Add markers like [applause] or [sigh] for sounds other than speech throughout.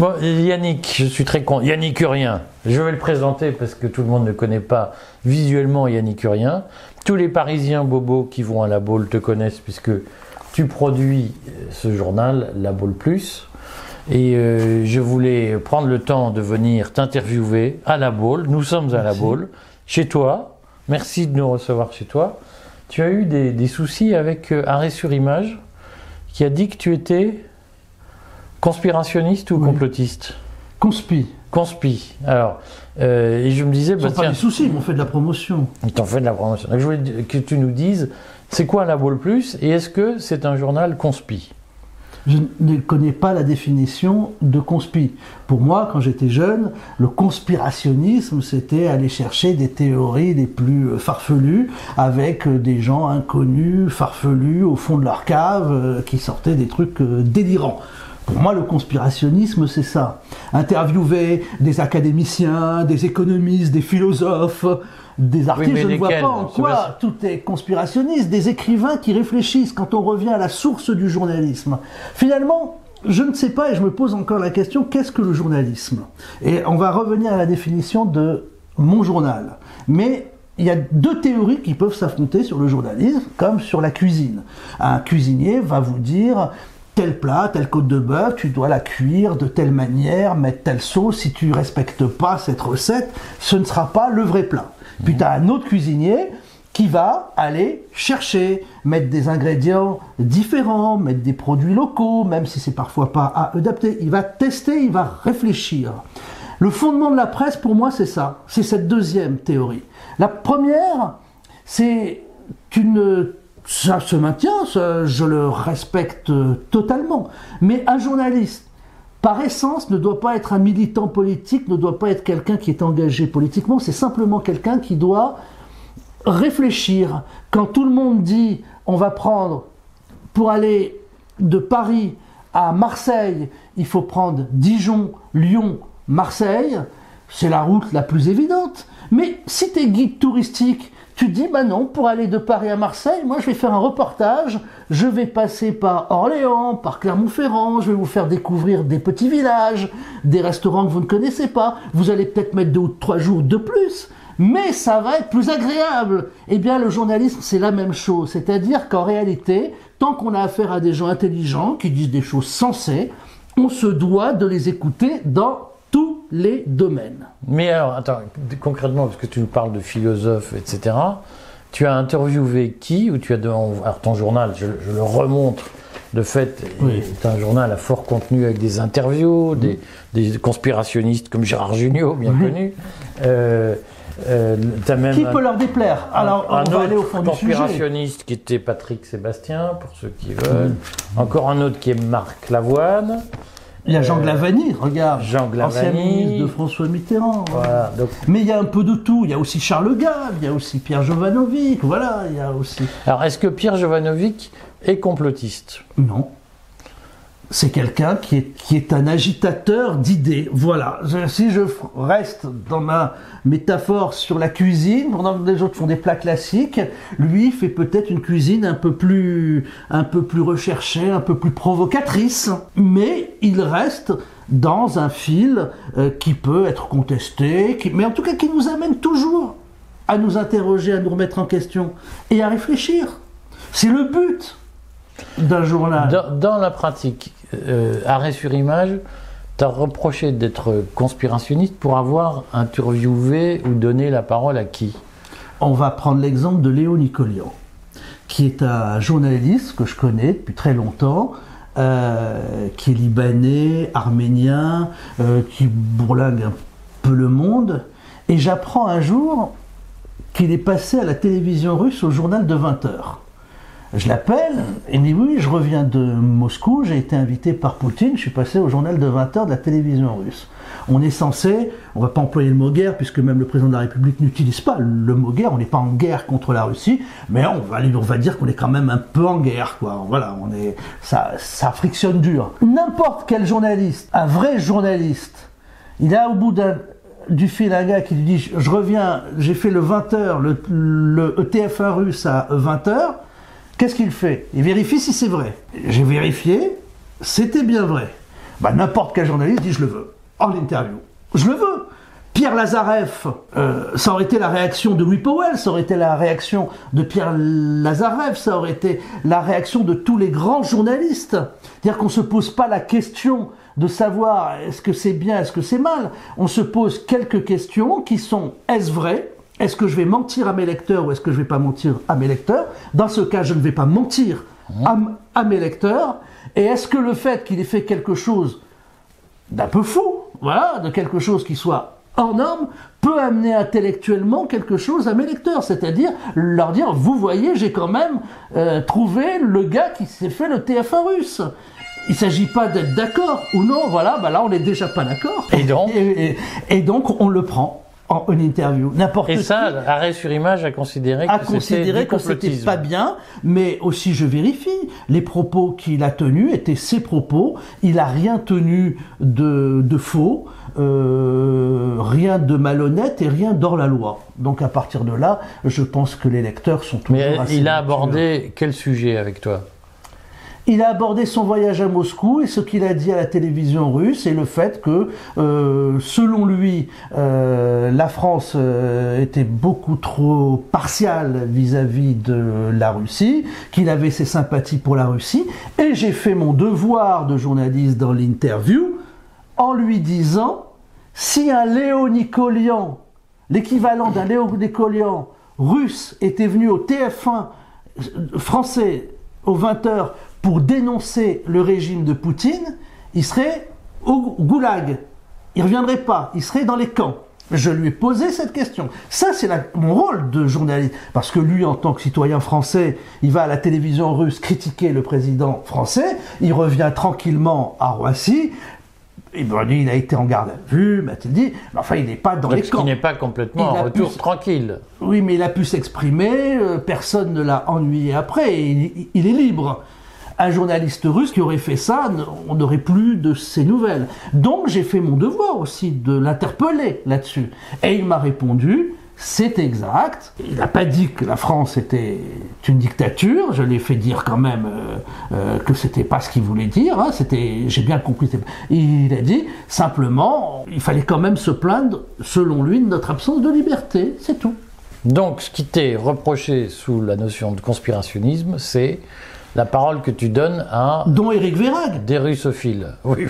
Bon, Yannick, je suis très content. Yannick Urien, je vais le présenter parce que tout le monde ne connaît pas visuellement Yannick Urien. Tous les Parisiens bobos qui vont à la Baule te connaissent puisque tu produis ce journal, La Baule Plus. Et euh, je voulais prendre le temps de venir t'interviewer à la Baule. Nous sommes à la Baule, chez toi. Merci de nous recevoir chez toi. Tu as eu des, des soucis avec euh, Arrêt sur Image qui a dit que tu étais conspirationniste ou Oui. complotiste Conspi. Conspi. Alors, euh, et je me disais, Ce bah, sont pas tiens, des soucis, mais on fait de la promotion. t'en fais de la promotion. Donc, je voulais que tu nous dises, c'est quoi la Baule Plus et est-ce que c'est un journal conspi? Je ne connais pas la définition de conspi. Pour moi, quand j'étais jeune, le conspirationnisme, c'était aller chercher des théories les plus euh, farfelues avec euh, des gens inconnus, farfelus, au fond de leur cave, qui sortaient des trucs délirants. Pour moi, le conspirationnisme, c'est ça. Interviewer des académiciens, des économistes, des philosophes, des artistes, je ne vois pas en quoi tout est conspirationniste, des écrivains qui réfléchissent quand on revient à la source du journalisme. Finalement, je ne sais pas et je me pose encore la question, qu'est-ce que le journalisme? Et on va revenir à la définition de mon journal. Mais il y a deux théories qui peuvent s'affronter sur le journalisme, comme sur la cuisine. Un cuisinier va vous dire tel plat, telle côte de bœuf, tu dois la cuire de telle manière, mettre telle sauce. Si tu respectes pas cette recette, ce ne sera pas le vrai plat. Puis tu as un autre cuisinier qui va aller chercher, mettre des ingrédients différents, mettre des produits locaux, même si c'est parfois pas adapté. Il va tester, il va réfléchir. Le fondement de la presse, pour moi, c'est ça. C'est cette deuxième théorie. La première, c'est une ça se maintient, ça, je le respecte euh, totalement. Mais un journaliste, par essence, ne doit pas être un militant politique, ne doit pas être quelqu'un qui est engagé politiquement, c'est simplement quelqu'un qui doit réfléchir. Quand tout le monde dit on va prendre pour aller de Paris à Marseille, il faut prendre Dijon, Lyon, Marseille, c'est la route la plus évidente. Mais si tu es guide touristique, tu dis bah non, pour aller de Paris à Marseille, moi je vais faire un reportage, je vais passer par Orléans, par Clermont-Ferrand, je vais vous faire découvrir des petits villages, des restaurants que vous ne connaissez pas. Vous allez peut-être mettre deux ou trois jours de plus, mais ça va être plus agréable. Eh bien, le journalisme, c'est la même chose. C'est-à-dire qu'en réalité, tant qu'on a affaire à des gens intelligents qui disent des choses sensées, on se doit de les écouter dans les domaines. Mais alors, attends, concrètement, parce que tu nous parles de philosophes, etc., tu as interviewé qui ou tu as de- alors ton journal, je, je le remontre de fait, Oui. est un journal à fort contenu avec des interviews, des, des conspirationnistes comme Gérard Jugnot, bien connu. Euh, euh, même Qui un- peut leur déplaire? Alors, un on va aller au autre fond du sujet. conspirationniste qui était Patrick Sébastien, pour ceux qui veulent. Encore un autre qui est Marc Lavoine. Il y a Jean Glavany, regarde. Jean Ancien ministre de François Mitterrand. Voilà. Donc, Mais il y a un peu de tout. Il y a aussi Charles Gave, il y a aussi Pierre Jovanovic. Voilà, il y a aussi. alors, est-ce que Pierre Jovanovic est complotiste? Non. C'est quelqu'un qui est, qui est un agitateur d'idées. Voilà. Si je reste dans ma métaphore sur la cuisine, pendant que les autres font des plats classiques, lui fait peut-être une cuisine un peu plus, un peu plus recherchée, un peu plus provocatrice. Mais il reste dans un fil euh, qui peut être contesté, mais en tout cas qui nous amène toujours à nous interroger, à nous remettre en question et à réfléchir. C'est le but d'un journal. dans la pratique, euh, arrêt sur image, t'as reproché d'être conspirationniste pour avoir interviewé ou donné la parole à qui? On va prendre l'exemple de Léo Nicolian, qui est un journaliste que je connais depuis très longtemps, euh, qui est libanais, arménien, euh, qui bourlingue un peu le monde. Et j'apprends un jour qu'il est passé à la télévision russe au journal de 20 heures. Je l'appelle, il me dit oui, je reviens de Moscou, j'ai été invité par Poutine, je suis passé au journal de 20 heures de la télévision russe. On est censé, on va pas employer le mot guerre, puisque même le président de la République n'utilise pas le mot guerre, on n'est pas en guerre contre la Russie, mais on va, dire qu'on est quand même un peu en guerre, quoi. Voilà, on est, ça, frictionne dur. N'importe quel journaliste, un vrai journaliste, il a au bout d'un, du fil un gars qui lui dit je reviens, j'ai fait le 20h, le, le TF1 russe à 20h, qu'est-ce qu'il fait? Il vérifie si c'est vrai. J'ai vérifié, c'était bien vrai. bah, n'importe quel journaliste dit je le veux, en interview. Je le veux. Pierre Lazareff, euh, ça aurait été la réaction de Louis Powell, ça aurait été la réaction de Pierre Lazareff, ça aurait été la réaction de tous les grands journalistes. C'est-à-dire qu'on ne se pose pas la question de savoir est-ce que c'est bien, est-ce que c'est mal. On se pose quelques questions qui sont est-ce vrai? Est-ce que je vais mentir à mes lecteurs ou est-ce que je ne vais pas mentir à mes lecteurs? Dans ce cas, je ne vais pas mentir à, à mes lecteurs. Et est-ce que le fait qu'il ait fait quelque chose d'un peu fou, voilà, de quelque chose qui soit hors norme peut amener intellectuellement quelque chose à mes lecteurs, c'est-à-dire leur dire, vous voyez, j'ai quand même euh, trouvé le gars qui s'est fait le TF1 russe. Il ne s'agit pas d'être d'accord ou non, voilà, bah là on n'est déjà pas d'accord. Et donc? Et, donc on le prend en une interview. N'importe Et ça, arrêt sur image a considéré a considéré que c'était pas bien, mais aussi je vérifie, les propos qu'il a tenus étaient ses propos. Il a rien tenu de, de faux. Euh, rien de malhonnête et rien d'hors la loi. Donc à partir de là, je pense que les lecteurs sont toujours Mais il a abordé quel sujet avec toi? Il a abordé son voyage à Moscou et ce qu'il a dit à la télévision russe et le fait que, euh, selon lui, euh, la France était beaucoup trop partiale vis-à-vis de la Russie, qu'il avait ses sympathies pour la Russie. Et j'ai fait mon devoir de journaliste dans l'interview en lui disant si un Léo Nicolian, l'équivalent d'un Léo Nicolian russe, était venu au TF1 français aux 20h pour dénoncer le régime de Poutine, il serait au goulag. Il ne reviendrait pas, il serait dans les camps. Je lui ai posé cette question. Ça, c'est mon rôle de journaliste. Parce que lui, en tant que citoyen français, il va à la télévision russe critiquer le président français, il revient tranquillement à Roissy, et ben, il a été en garde à vue, m'a-t-il dit, mais enfin, il n'est pas dans les camps. Il n'est pas complètement en retour tranquille. Oui, mais il a pu s'exprimer, euh, personne ne l'a ennuyé après, il, il, est libre. Un journaliste russe qui aurait fait ça, on n'aurait plus de ses nouvelles. Donc j'ai fait mon devoir aussi de l'interpeller là-dessus. Et il m'a répondu, c'est exact. Il n'a pas dit que la France était une dictature. Je l'ai fait dire quand même euh, euh, que c'était pas ce qu'il voulait dire. Hein. C'était, j'ai bien compris. Il a dit simplement, il fallait quand même se plaindre, selon lui, de notre absence de liberté. C'est tout. Donc, ce qui t'est reproché sous la notion de conspirationnisme, c'est la parole que tu donnes à. Dont Éric Vérag. Des russophiles. Oui.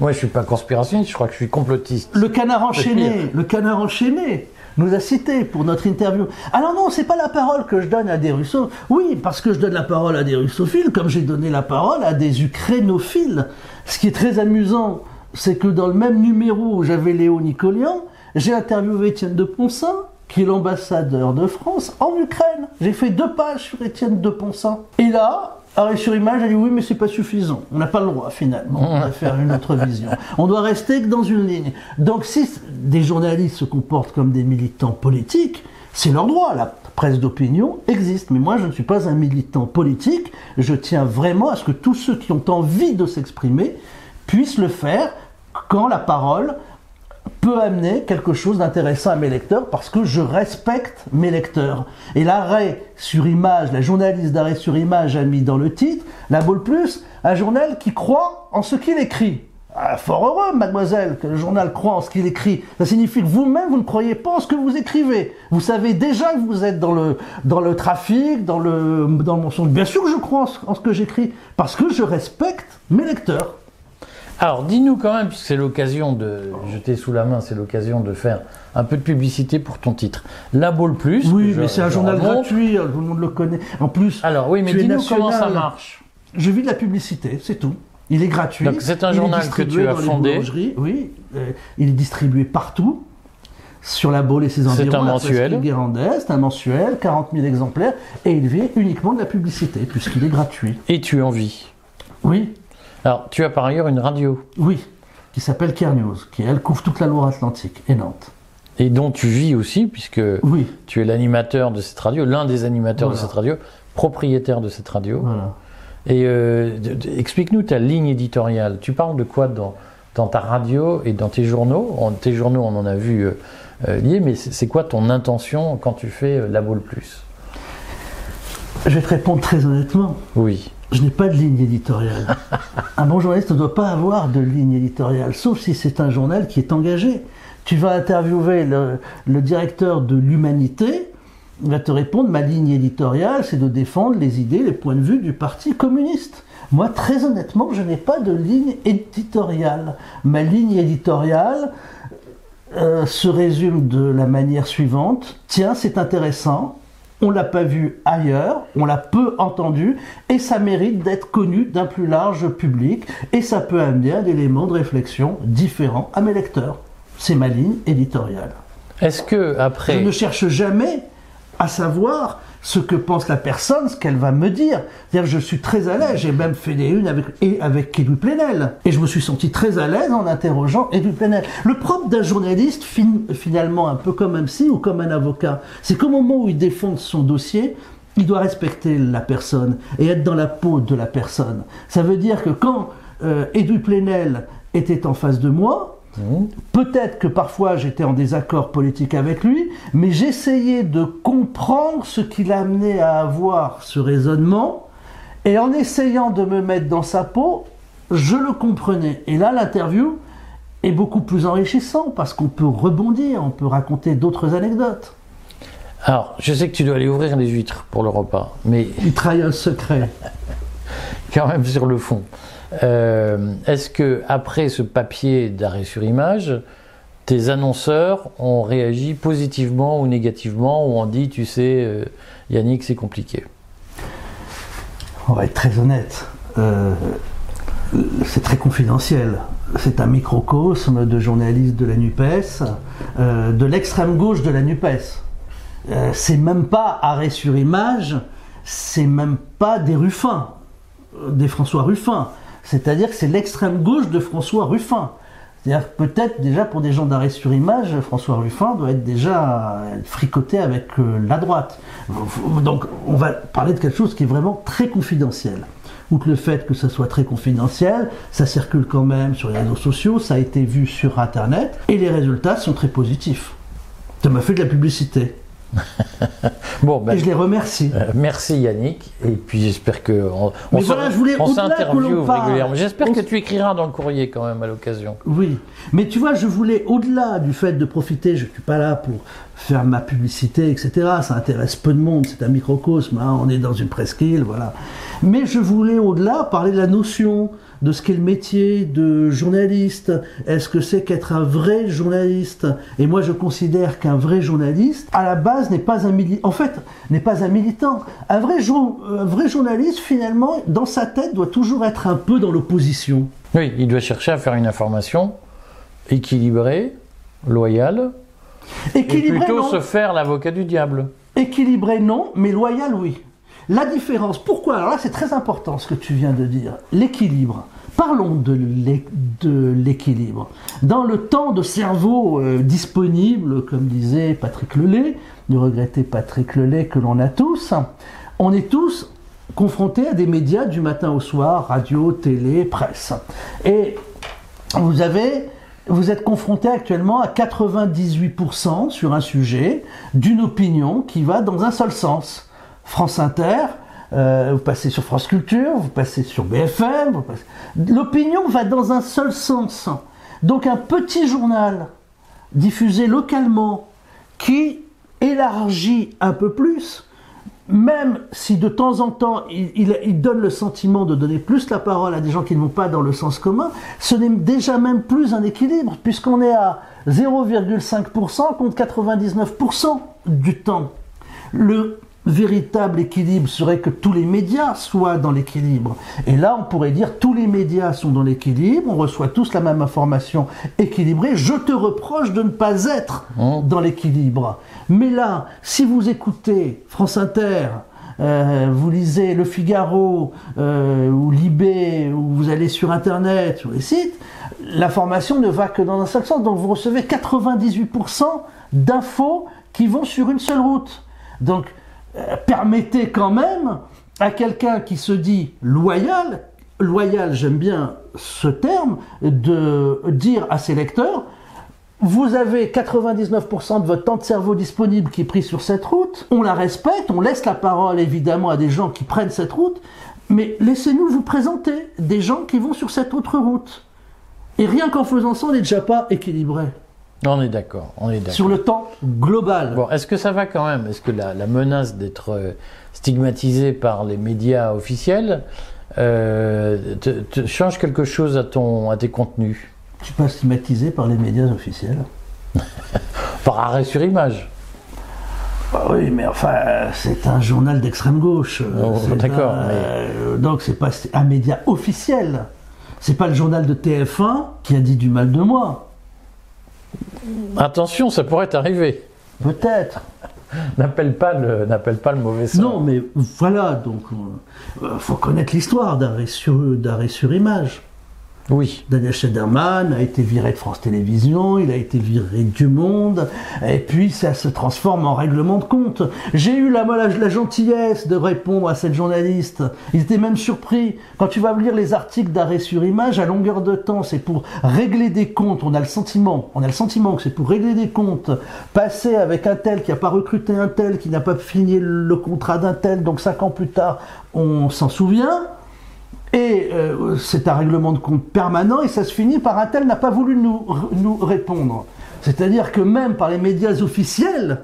Moi, je suis pas conspirationniste, je crois que je suis complotiste. Le canard enchaîné. Le canard enchaîné nous a cité pour notre interview. Alors non, c'est pas la parole que je donne à des russophiles. Oui, parce que je donne la parole à des russophiles, comme j'ai donné la parole à des ukrainophiles. Ce qui est très amusant, c'est que dans le même numéro où j'avais Léo Nicolian, j'ai interviewé Étienne de Ponsin, qui est l'ambassadeur de France en Ukraine. J'ai fait deux pages sur Étienne de Ponsin. Et là, Arrêt sur image, elle dit oui, mais c'est pas suffisant. On n'a pas le droit finalement de faire une autre vision. On doit rester que dans une ligne. Donc si des journalistes se comportent comme des militants politiques, c'est leur droit. La presse d'opinion existe. Mais moi, je ne suis pas un militant politique. Je tiens vraiment à ce que tous ceux qui ont envie de s'exprimer puissent le faire quand la parole peut amener quelque chose d'intéressant à mes lecteurs parce que je respecte mes lecteurs. Et l'arrêt sur image, la journaliste d'arrêt sur image a mis dans le titre, la Balle Plus, un journal qui croit en ce qu'il écrit. Ah, fort heureux, mademoiselle, que le journal croit en ce qu'il écrit. Ça signifie que vous-même, vous ne croyez pas en ce que vous écrivez. Vous savez déjà que vous êtes dans le, dans le trafic, dans le, dans mon son. Bien sûr que je crois en ce que j'écris, parce que je respecte mes lecteurs. Alors, dis-nous quand même, puisque c'est l'occasion de jeter sous la main, c'est l'occasion de faire un peu de publicité pour ton titre. La Balle Plus. Oui, mais c'est un journal gratuit, hein, tout le monde le connaît. En plus, alors oui, mais dis-nous comment ça marche. Je vis de la publicité, c'est tout. Il est gratuit. Donc c'est un journal que tu as fondé. Oui, euh, il est distribué partout sur la Baule et ses environs. C'est un mensuel. C'est un mensuel, 40 000 exemplaires, et il vit uniquement de la publicité puisqu'il est gratuit. Et tu en vis. Oui. Alors, tu as par ailleurs une radio. Oui, qui s'appelle Care News, qui elle couvre toute la Loire-Atlantique et Nantes. Et dont tu vis aussi, puisque oui. tu es l'animateur de cette radio, l'un des animateurs de cette radio, propriétaire de cette radio. Voilà. Et euh, explique-nous ta ligne éditoriale. Tu parles de quoi dans, dans ta radio et dans tes journaux? En, Tes journaux, on en a vu euh, euh liés, mais c'est quoi ton intention quand tu fais euh, La Boule Plus? Je vais te répondre très honnêtement. Oui. Je n'ai pas de ligne éditoriale. [laughs] un bon journaliste ne doit pas avoir de ligne éditoriale, sauf si c'est un journal qui est engagé. Tu vas interviewer le, le directeur de l'humanité, il va te répondre, ma ligne éditoriale, c'est de défendre les idées, les points de vue du Parti communiste. Moi, très honnêtement, je n'ai pas de ligne éditoriale. Ma ligne éditoriale euh, se résume de la manière suivante. Tiens, c'est intéressant, on l'a pas vu ailleurs, on l'a peu entendu, et ça mérite d'être connu d'un plus large public, et ça peut amener un élément de réflexion différent à mes lecteurs. C'est ma ligne éditoriale. Est-ce que après... Je ne cherche jamais à savoir ce que pense la personne, ce qu'elle va me dire. C'est-à-dire, je suis très à l'aise. J'ai même fait des unes avec, et avec Plenel. Et je me suis senti très à l'aise en interrogeant Edoui Plenel. Le propre d'un journaliste, finalement, un peu comme un psy ou comme un avocat, c'est qu'au moment où il défend son dossier, il doit respecter la personne et être dans la peau de la personne. Ça veut dire que quand euh, Edoui Plenel était en face de moi, Peut-être que parfois j'étais en désaccord politique avec lui, mais j'essayais de comprendre ce qui l'a amené à avoir ce raisonnement, et en essayant de me mettre dans sa peau, je le comprenais. Et là, l'interview est beaucoup plus enrichissant parce qu'on peut rebondir, on peut raconter d'autres anecdotes. Alors, je sais que tu dois aller ouvrir les huîtres pour le repas, mais... Il trahit un secret. [laughs] Quand même sur le fond. Euh, est-ce que après ce papier d'arrêt sur image, tes annonceurs ont réagi positivement ou négativement ou ont dit, tu sais, euh, Yannick, c'est compliqué? On va être très honnête. Euh, c'est très confidentiel. C'est un microcosme de journalistes de la NUPES, de l'extrême gauche de la NUPES. c'est même pas arrêt sur image, c'est même pas des Ruffins, des François Ruffin. C'est-à-dire que c'est l'extrême gauche de François Ruffin. C'est-à-dire peut-être déjà pour des gens d'arrêt sur image, François Ruffin doit être déjà fricoté avec euh, la droite. Donc on va parler de quelque chose qui est vraiment très confidentiel. Outre le fait que ça soit très confidentiel, ça circule quand même sur les réseaux sociaux, ça a été vu sur Internet, et les résultats sont très positifs. Ça m'a fait de la publicité. [laughs] bon, ben, et je les remercie. Euh, merci Yannick. Et puis j'espère que on, Mais voilà, s'interviewe régulièrement. J'espère que tu écriras dans le courrier quand même à l'occasion. Oui, mais tu vois, je voulais au-delà du fait de profiter. Je ne suis pas là pour faire ma publicité, etc. Ça intéresse peu de monde. C'est un microcosme. Hein. On est dans une presqu'île, voilà. Mais je voulais au-delà parler de la notion de ce qu'est le métier de journaliste. Est-ce que c'est qu'être un vrai journaliste? Et moi, je considère qu'un vrai journaliste, à la base, n'est pas un militant. En fait, n'est pas un militant. Un vrai, un vrai journaliste, finalement, dans sa tête, doit toujours être un peu dans l'opposition. Oui, il doit chercher à faire une information équilibrée, loyale, Équilibré, et plutôt se faire l'avocat du diable. Équilibré, non, mais loyal, oui. La différence, pourquoi? Alors là, c'est très important ce que tu viens de dire. L'équilibre. Parlons de l'équilibre. Dans le temps de cerveau euh, disponible, comme disait Patrick Lelay, du regretté Patrick Lelay que l'on a tous, on est tous confrontés à des médias du matin au soir, radio, télé, presse. Et vous avez vous êtes confronté actuellement à 98% sur un sujet d'une opinion qui va dans un seul sens. France Inter, euh, vous passez sur France Culture, vous passez sur BFM. L'opinion va dans un seul sens. Donc un petit journal diffusé localement qui élargit un peu plus, même si de temps en temps il, donne le sentiment de donner plus la parole à des gens qui ne vont pas dans le sens commun, ce n'est déjà même plus un équilibre, puisqu'on est à 0,5% contre 99% du temps. Véritable équilibre serait que tous les médias soient dans l'équilibre. Et là, on pourrait dire tous les médias sont dans l'équilibre, on reçoit tous la même information équilibrée. Je te reproche de ne pas être dans l'équilibre. Mais là, si vous écoutez France Inter, euh, vous lisez Le Figaro euh, ou Libé, ou vous allez sur Internet, sur les sites, l'information ne va que dans un seul sens. Donc vous recevez 98% d'infos qui vont sur une seule route. Donc permettez quand même à quelqu'un qui se dit loyal, loyal, j'aime bien ce terme, de dire à ses lecteurs, vous avez 99% de votre temps de cerveau disponible qui est pris sur cette route. On la respecte, on laisse la parole évidemment à des gens qui prennent cette route, mais laissez-nous vous présenter des gens qui vont sur cette autre route. Et rien qu'en faisant ça, on n'est déjà pas équilibré. On est d'accord, on est d'accord. Sur le temps global. Bon, est-ce que ça va quand même? Est-ce que la, la menace d'être euh, stigmatisé par les médias officiels euh, te, te change quelque chose à, ton, à tes contenus? Je suis pas stigmatisé par les médias officiels? [laughs] Par arrêt sur image Bah oui, mais enfin, c'est un journal d'extrême gauche. Oh, C'est d'accord, euh, Donc c'est pas un média officiel. C'est pas le journal de TF1 qui a dit du mal de moi. Attention, ça pourrait t'arriver. Peut-être. [laughs] N'appelle pas, le- n'appelle pas le mauvais sort. Non, mais voilà, donc euh, faut connaître l'histoire d'arrêt sur, d'arrêt sur image. Oui. Daniel Schneiderman a été viré de France Télévisions, il a été viré du Monde, et puis ça se transforme en règlement de compte. J'ai eu la, gentillesse de répondre à cette journaliste. Ils étaient même surpris. Quand tu vas lire les articles d'arrêt sur image, à longueur de temps, c'est pour régler des comptes. On a le sentiment, on a le sentiment que c'est pour régler des comptes. Passer avec un tel qui n'a pas recruté un tel, qui n'a pas fini le contrat d'un tel, donc cinq ans plus tard, on s'en souvient. Et euh, c'est un règlement de compte permanent et ça se finit par un tel n'a pas voulu nous, nous répondre. C'est-à-dire que même par les médias officiels,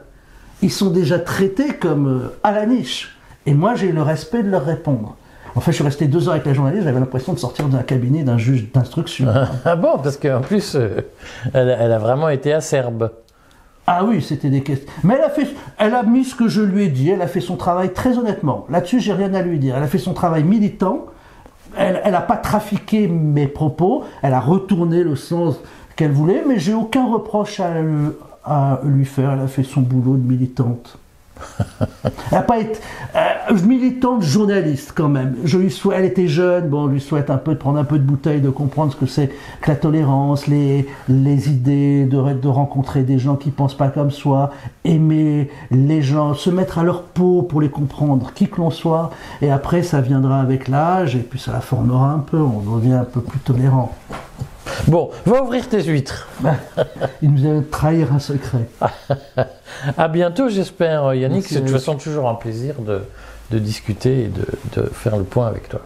ils sont déjà traités comme euh, à la niche. Et moi, j'ai eu le respect de leur répondre. En fait, je suis resté deux heures avec la journaliste, j'avais l'impression de sortir d'un cabinet d'un juge d'instruction. [laughs] Ah bon, parce qu'en plus, euh, elle, a- elle a vraiment été acerbe. Ah oui, c'était des questions. Mais elle a fait, elle a mis ce que je lui ai dit. Elle a fait son travail très honnêtement. Là-dessus, j'ai rien à lui dire. Elle a fait son travail militant. Elle, elle a pas trafiqué mes propos. Elle a retourné le sens qu'elle voulait. Mais j'ai aucun reproche à lui faire. Elle a fait son boulot de militante. Elle pas été euh, militante journaliste quand même. Je lui souhaite, elle était jeune, bon, on lui souhaite un peu de prendre un peu de bouteille, de comprendre ce que c'est que la tolérance, les, les idées, de, de rencontrer des gens qui pensent pas comme soi, aimer les gens, se mettre à leur peau pour les comprendre, qui que l'on soit. Et après, ça viendra avec l'âge et puis ça la formera un peu. On devient un peu plus tolérant. Bon, va ouvrir tes huîtres. [laughs] Il nous de trahir un secret. [laughs] À bientôt, j'espère, Yannick. C'est de toute façon toujours un plaisir de, de discuter et de, de faire le point avec toi.